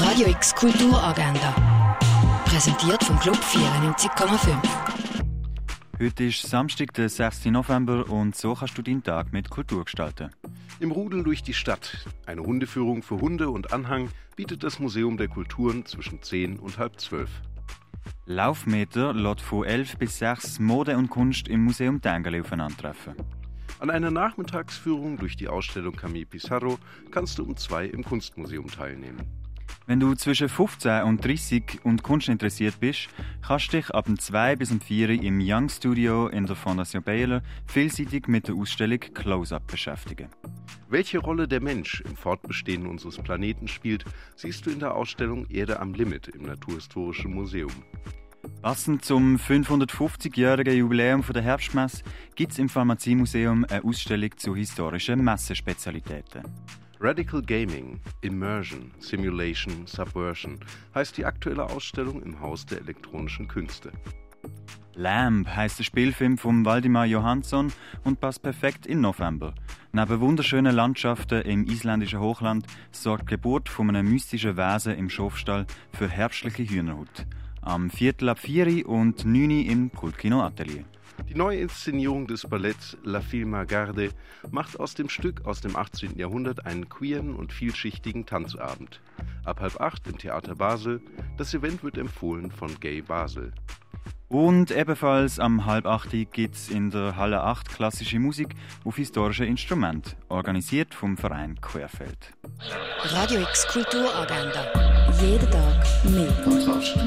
Radio X Kulturagenda. Präsentiert vom Club 94,5. Heute ist Samstag, der 6. November und so kannst du deinen Tag mit Kultur gestalten. Im Rudel durch die Stadt. Eine Hundeführung für Hunde und Anhang bietet das Museum der Kulturen zwischen 10 und halb 12. Laufmeter lässt von 11 bis 6 Mode und Kunst im Museum Tengeli aufeinandertreffen. An einer Nachmittagsführung durch die Ausstellung Camille Pissarro kannst du um zwei im Kunstmuseum teilnehmen. Wenn du zwischen 15 und 30 und Kunst interessiert bist, kannst du dich ab dem 2 bis um 4 im Young Studio in der Fondation Baylor vielseitig mit der Ausstellung Close-Up beschäftigen. Welche Rolle der Mensch im Fortbestehen unseres Planeten spielt, siehst du in der Ausstellung Erde am Limit im Naturhistorischen Museum. Passend zum 550-jährigen Jubiläum der Herbstmesse gibt es im Pharmaziemuseum eine Ausstellung zu historischen Messespezialitäten. Radical Gaming, Immersion, Simulation, Subversion heißt die aktuelle Ausstellung im Haus der elektronischen Künste. Lamb heißt der Spielfilm von Waldemar Johansson und passt perfekt in November. Neben wunderschönen Landschaften im isländischen Hochland sorgt die Geburt von einem mystischen Wesen im Schofstall für herbstliche Hühnerhut. Am Viertel ab 4 und 9 im Kultkino Atelier. Die neue Inszenierung des Balletts La Filma Garde macht aus dem Stück aus dem 18. Jahrhundert einen queeren und vielschichtigen Tanzabend. Ab halb acht im Theater Basel. Das Event wird empfohlen von Gay Basel. Und ebenfalls am halb acht gibt es in der Halle 8 klassische Musik auf historische Instrumente, organisiert vom Verein Querfeld. Radio X Kulturagenda. Jeden Tag mehr. Kontrast.